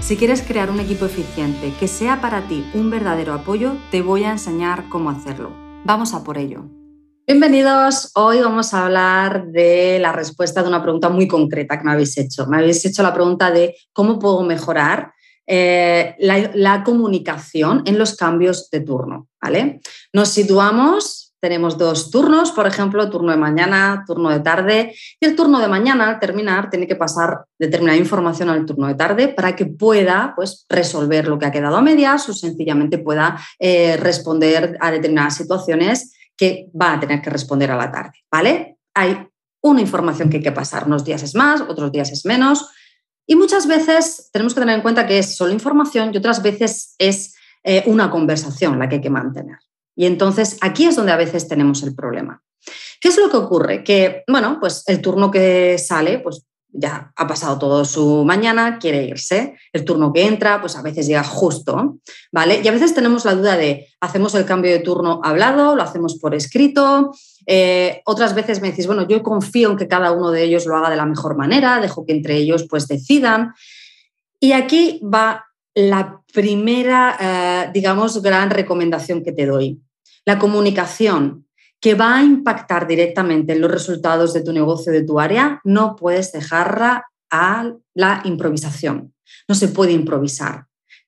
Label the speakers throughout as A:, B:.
A: Si quieres crear un equipo eficiente que sea para ti un verdadero apoyo, te voy a enseñar cómo hacerlo. Vamos a por ello. Bienvenidos. Hoy vamos a hablar de la respuesta de una pregunta muy concreta que me habéis hecho. Me habéis hecho la pregunta de cómo puedo mejorar eh, la, la, comunicación en los cambios de turno. ¿vale? Nos situamos tenemos dos turnos, por ejemplo, turno de mañana, turno de tarde, y el turno de mañana al terminar tiene que pasar determinada información al turno de tarde para que pueda pues, resolver lo que ha quedado a medias o sencillamente pueda eh, responder a determinadas situaciones que va a tener que responder a la tarde. ¿Vale? Hay una información que hay que pasar, unos días es más, otros días es menos, y muchas veces tenemos que tener en cuenta que es solo información y otras veces es eh, una conversación la que hay que mantener. Y entonces aquí es donde a veces tenemos el problema. ¿Qué es lo que ocurre? Que, bueno, pues el turno que sale, pues ya ha pasado todo su mañana, quiere irse. El turno que entra, pues a veces llega justo, ¿vale? Y a veces tenemos la duda de, ¿hacemos el cambio de turno hablado? ¿Lo hacemos por escrito? Eh, otras veces me decís, bueno, yo confío en que cada uno de ellos lo haga de la mejor manera, dejo que entre ellos pues decidan. Y aquí va la primera, eh, digamos, gran recomendación que te doy la comunicación que va a impactar directamente en los resultados de tu negocio, de tu área, no puedes dejarla a la improvisación. No se puede improvisar.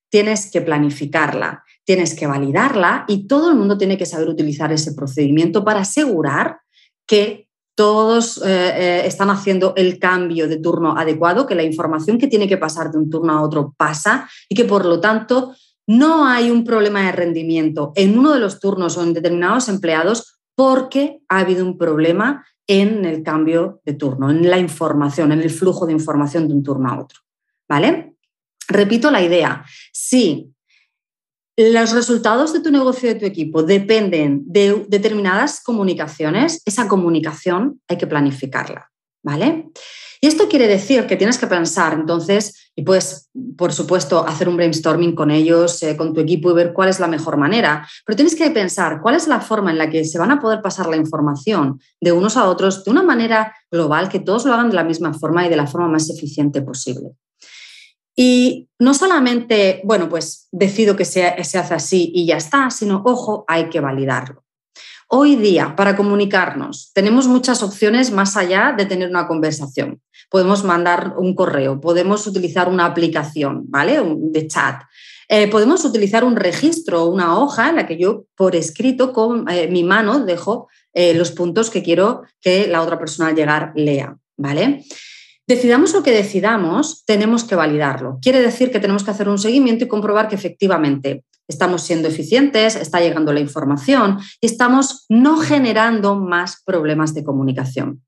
A: Tienes que planificarla, tienes que validarla y todo el mundo tiene que saber utilizar ese procedimiento para asegurar que todos eh, eh, están haciendo el cambio de turno adecuado, que la información que tiene que pasar de un turno a otro pasa y que por lo tanto no hay un problema de rendimiento en uno de los turnos o en determinados empleados porque ha habido un problema en el cambio de turno, en la información, en el flujo de información de un turno a otro. ¿Vale? Repito la idea. Si los resultados de tu negocio y de tu equipo dependen de determinadas comunicaciones, esa comunicación hay que planificarla. ¿Vale? Y esto quiere decir que tienes que pensar entonces, y puedes, por supuesto, hacer un brainstorming con ellos, eh, con tu equipo y ver cuál es la mejor manera, pero tienes que pensar cuál es la forma en la que se van a poder pasar la información de unos a otros de una manera global, que todos lo hagan de la misma forma y de la forma más eficiente posible. Y no solamente, bueno, pues decido que se, se hace así y ya está, sino, ojo, hay que validarlo. Hoy día, para comunicarnos, tenemos muchas opciones más allá de tener una conversación. Podemos mandar un correo, podemos utilizar una aplicación, ¿vale? De chat. Eh, podemos utilizar un registro, una hoja en la que yo por escrito con eh, mi mano dejo eh, los puntos que quiero que la otra persona al llegar lea, ¿vale? Decidamos lo que decidamos, tenemos que validarlo. Quiere decir que tenemos que hacer un seguimiento y comprobar que efectivamente estamos siendo eficientes, está llegando la información y estamos no generando más problemas de comunicación.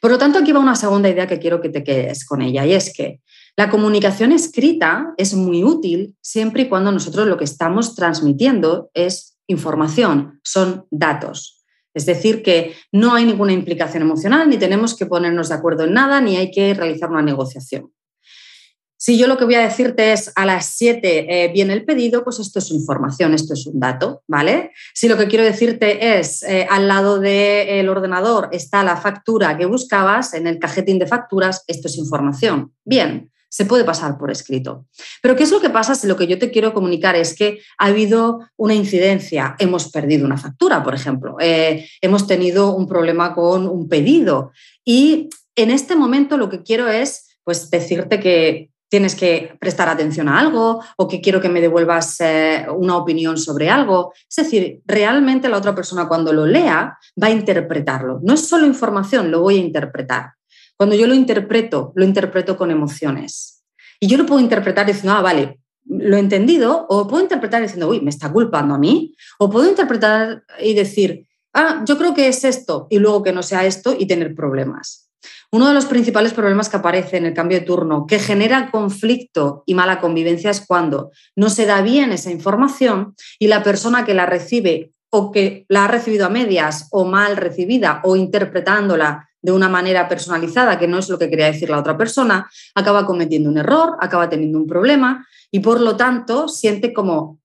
A: Por lo tanto, aquí va una segunda idea que quiero que te quedes con ella y es que la comunicación escrita es muy útil siempre y cuando nosotros lo que estamos transmitiendo es información, son datos. Es decir, que no hay ninguna implicación emocional, ni tenemos que ponernos de acuerdo en nada, ni hay que realizar una negociación. Si yo lo que voy a decirte es a las 7 eh, viene el pedido, pues esto es información, esto es un dato, ¿vale? Si lo que quiero decirte es eh, al lado del ordenador está la factura que buscabas en el cajetín de facturas, esto es información. Bien, se puede pasar por escrito. Pero ¿qué es lo que pasa si lo que yo te quiero comunicar es que ha habido una incidencia? Hemos perdido una factura, por ejemplo, eh, hemos tenido un problema con un pedido y en este momento lo que quiero es pues decirte que tienes que prestar atención a algo o que quiero que me devuelvas eh, una opinión sobre algo. Es decir, realmente la otra persona cuando lo lea va a interpretarlo. No es solo información, lo voy a interpretar. Cuando yo lo interpreto, lo interpreto con emociones. Y yo lo puedo interpretar diciendo, ah, vale, lo he entendido, o puedo interpretar diciendo, uy, me está culpando a mí, o puedo interpretar y decir, ah, yo creo que es esto, y luego que no sea esto y tener problemas. Uno de los principales problemas que aparece en el cambio de turno, que genera conflicto y mala convivencia, es cuando no se da bien esa información y la persona que la recibe o que la ha recibido a medias o mal recibida o interpretándola de una manera personalizada, que no es lo que quería decir la otra persona, acaba cometiendo un error, acaba teniendo un problema y por lo tanto siente como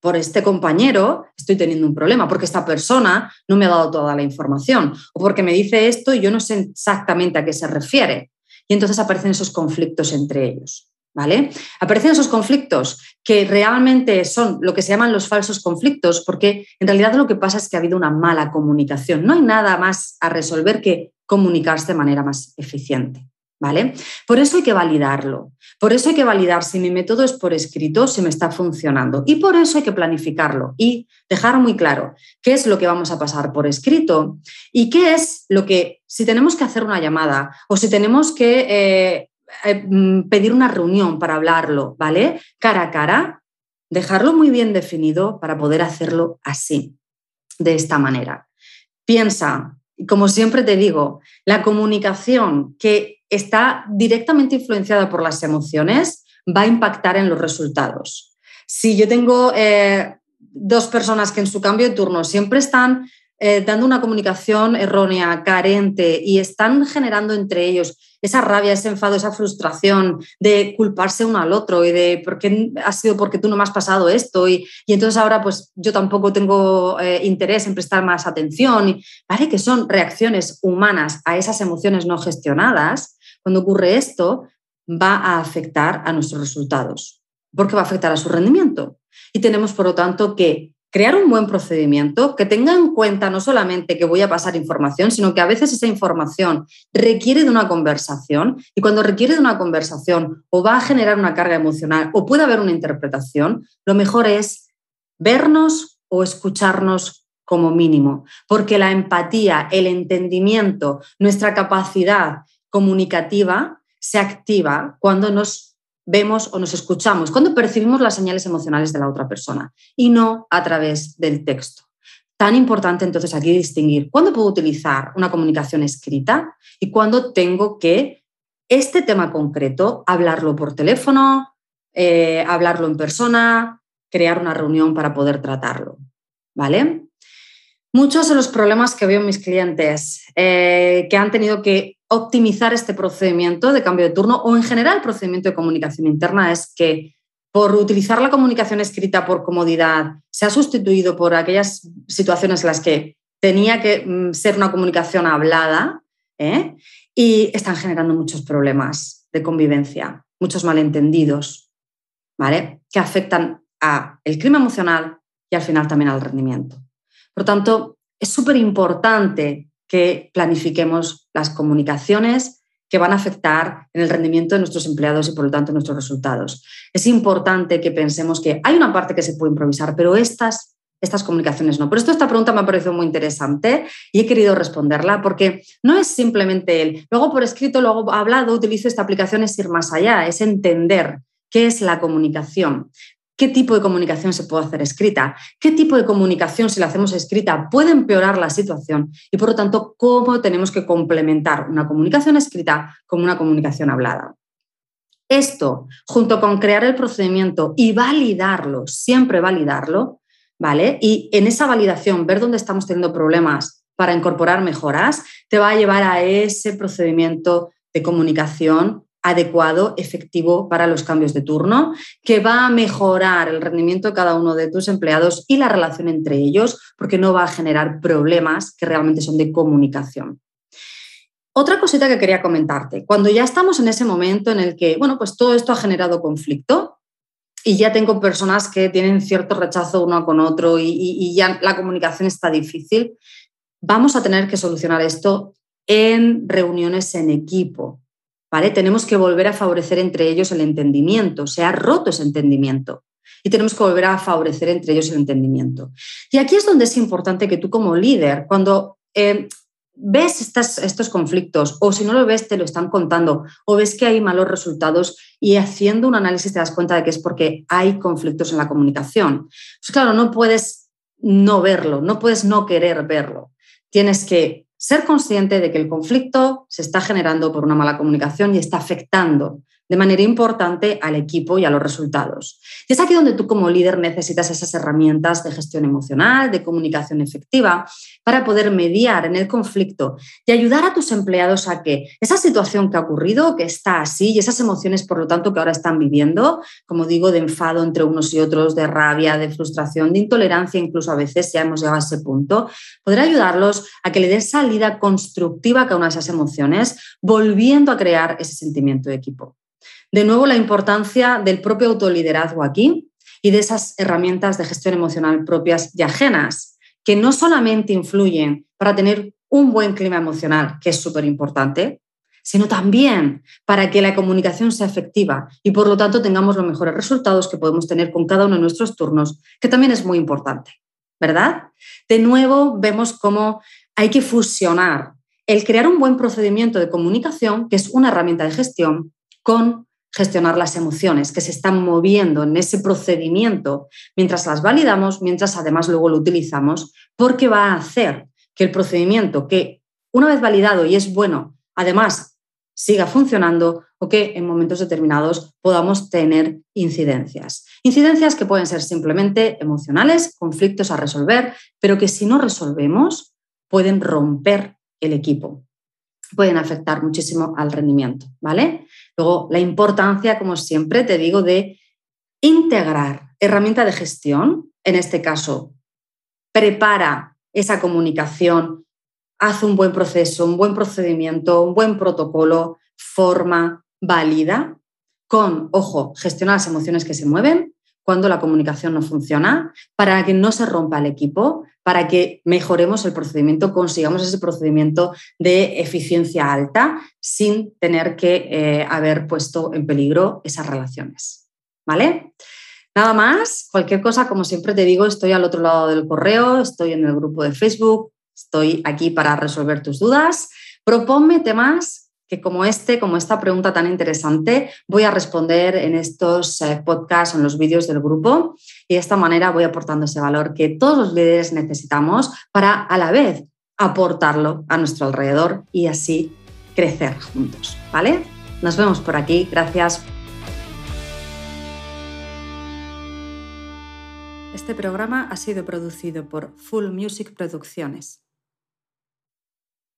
A: por este compañero estoy teniendo un problema, porque esta persona no me ha dado toda la información, o porque me dice esto y yo no sé exactamente a qué se refiere. Y entonces aparecen esos conflictos entre ellos. ¿Vale? Aparecen esos conflictos que realmente son lo que se llaman los falsos conflictos, porque en realidad lo que pasa es que ha habido una mala comunicación. No hay nada más a resolver que comunicarse de manera más eficiente. ¿Vale? Por eso hay que validarlo. Por eso hay que validar si mi método es por escrito, si me está funcionando. Y por eso hay que planificarlo y dejar muy claro qué es lo que vamos a pasar por escrito y qué es lo que, si tenemos que hacer una llamada o si tenemos que eh, eh, mm, pedir una reunión para hablarlo, ¿vale? Cara a cara, dejarlo muy bien definido para poder hacerlo así, de esta manera. Piensa, como siempre te digo, la comunicación que está directamente influenciada por las emociones, va a impactar en los resultados. Si yo tengo eh, dos personas que en su cambio de turno siempre están eh, dando una comunicación errónea, carente y están generando entre ellos esa rabia, ese enfado, esa frustración de culparse uno al otro y de por qué ha sido porque tú no me has pasado esto y, entonces ahora pues yo tampoco tengo eh, interés en prestar más atención. Y, ¿vale? Que son reacciones humanas a esas emociones no gestionadas cuando ocurre esto, va a afectar a nuestros resultados, porque va a afectar a su rendimiento. Y tenemos, por lo tanto, que crear un buen procedimiento que tenga en cuenta no solamente que voy a pasar información, sino que a veces esa información requiere de una conversación y cuando requiere de una conversación o va a generar una carga emocional o puede haber una interpretación, lo mejor es vernos o escucharnos como mínimo, porque la empatía, el entendimiento, nuestra capacidad comunicativa se activa cuando nos vemos o nos escuchamos, cuando percibimos las señales emocionales de la otra persona y no a través del texto. Tan importante entonces aquí distinguir cuándo puedo utilizar una comunicación escrita y cuándo tengo que este tema concreto hablarlo por teléfono, eh, hablarlo en persona, crear una reunión para poder tratarlo. ¿Vale? Muchos de los problemas que veo en mis clientes eh, que han tenido que optimizar este procedimiento de cambio de turno o en general el procedimiento de comunicación interna es que por utilizar la comunicación escrita por comodidad se ha sustituido por aquellas situaciones en las que tenía que mm, ser una comunicación hablada ¿eh? y están generando muchos problemas de convivencia, muchos malentendidos, ¿vale? Que afectan al clima emocional y al final también al rendimiento. Por tanto, es súper importante que planifiquemos las comunicaciones que van a afectar en el rendimiento de nuestros empleados y por lo tanto nuestros resultados. Es importante que pensemos que hay una parte que se puede improvisar, pero estas, estas comunicaciones no. Por esto esta pregunta me ha parecido muy interesante y he querido responderla porque no es simplemente el, luego por escrito, luego hablado, utilizo esta aplicación, es ir más allá, es entender qué es la comunicación, qué tipo de comunicación se puede hacer escrita, qué tipo de comunicación si la hacemos escrita puede empeorar la situación y por lo tanto cómo tenemos que complementar una comunicación escrita con una comunicación hablada. Esto, junto con crear el procedimiento y validarlo, siempre validarlo, ¿vale? Y en esa validación ver dónde estamos teniendo problemas para incorporar mejoras, te va a llevar a ese procedimiento de comunicación adecuado, efectivo para los cambios de turno, que va a mejorar el rendimiento de cada uno de tus empleados y la relación entre ellos, porque no va a generar problemas que realmente son de comunicación. Otra cosita que quería comentarte, cuando ya estamos en ese momento en el que, bueno, pues todo esto ha generado conflicto y ya tengo personas que tienen cierto rechazo uno con otro y, y ya la comunicación está difícil, vamos a tener que solucionar esto en reuniones en equipo, tenemos que volver a favorecer entre ellos el entendimiento, se ha roto ese entendimiento y tenemos que volver a favorecer entre ellos el entendimiento. Y aquí es donde es importante que tú como líder, cuando eh, ves estos conflictos o si no lo ves te lo están contando o ves que hay malos resultados y haciendo un análisis te das cuenta de que es porque hay conflictos en la comunicación. Pues claro, no puedes no verlo, no puedes no querer verlo. Tienes que ser consciente de que el conflicto se está generando por una mala comunicación y está afectando de manera importante al equipo y a los resultados. Y es aquí donde tú como líder necesitas esas herramientas de gestión emocional, de comunicación efectiva, para poder mediar en el conflicto y ayudar a tus empleados a que esa situación que ha ocurrido, que está así, y esas emociones, por lo tanto, que ahora están viviendo, como digo, de enfado entre unos y otros, de rabia, de frustración, de intolerancia, incluso a veces ya hemos llegado a ese punto, poder ayudarlos a que le den salida constructiva a cada una de esas emociones, volviendo a crear ese sentimiento de equipo. De nuevo, la importancia del propio autoliderazgo aquí y de esas herramientas de gestión emocional propias y ajenas, que no solamente influyen para tener un buen clima emocional, que es súper importante, sino también para que la comunicación sea efectiva y por lo tanto tengamos los mejores resultados que podemos tener con cada uno de nuestros turnos, que también es muy importante, ¿verdad? De nuevo, vemos cómo hay que fusionar el crear un buen procedimiento de comunicación, que es una herramienta de gestión, con gestionar las emociones que se están moviendo en ese procedimiento mientras las validamos, mientras además luego lo utilizamos, porque va a hacer que el procedimiento que una vez validado y es bueno, además siga funcionando o que en momentos determinados podamos tener incidencias. Incidencias que pueden ser simplemente emocionales, conflictos a resolver, pero que si no resolvemos pueden romper el equipo pueden afectar muchísimo al rendimiento, ¿vale? Luego, la importancia, como siempre, te digo, de integrar herramienta de gestión, en este caso, prepara esa comunicación, hace un buen proceso, un buen procedimiento, un buen protocolo, forma, válida, con, ojo, gestiona las emociones que se mueven, cuando la comunicación no funciona, para que no se rompa el equipo, para que mejoremos el procedimiento, consigamos ese procedimiento de eficiencia alta sin tener que eh, haber puesto en peligro esas relaciones. ¿Vale? Nada más, cualquier cosa, como siempre te digo, estoy al otro lado del correo, estoy en el grupo de Facebook, estoy aquí para resolver tus dudas. Proponme temas que como este, como esta pregunta tan interesante, voy a responder en estos eh, podcasts o en los vídeos del grupo y de esta manera voy aportando ese valor que todos los líderes necesitamos para a la vez aportarlo a nuestro alrededor y así crecer juntos, ¿vale? Nos vemos por aquí, gracias. Este programa ha sido producido por Full Music Producciones.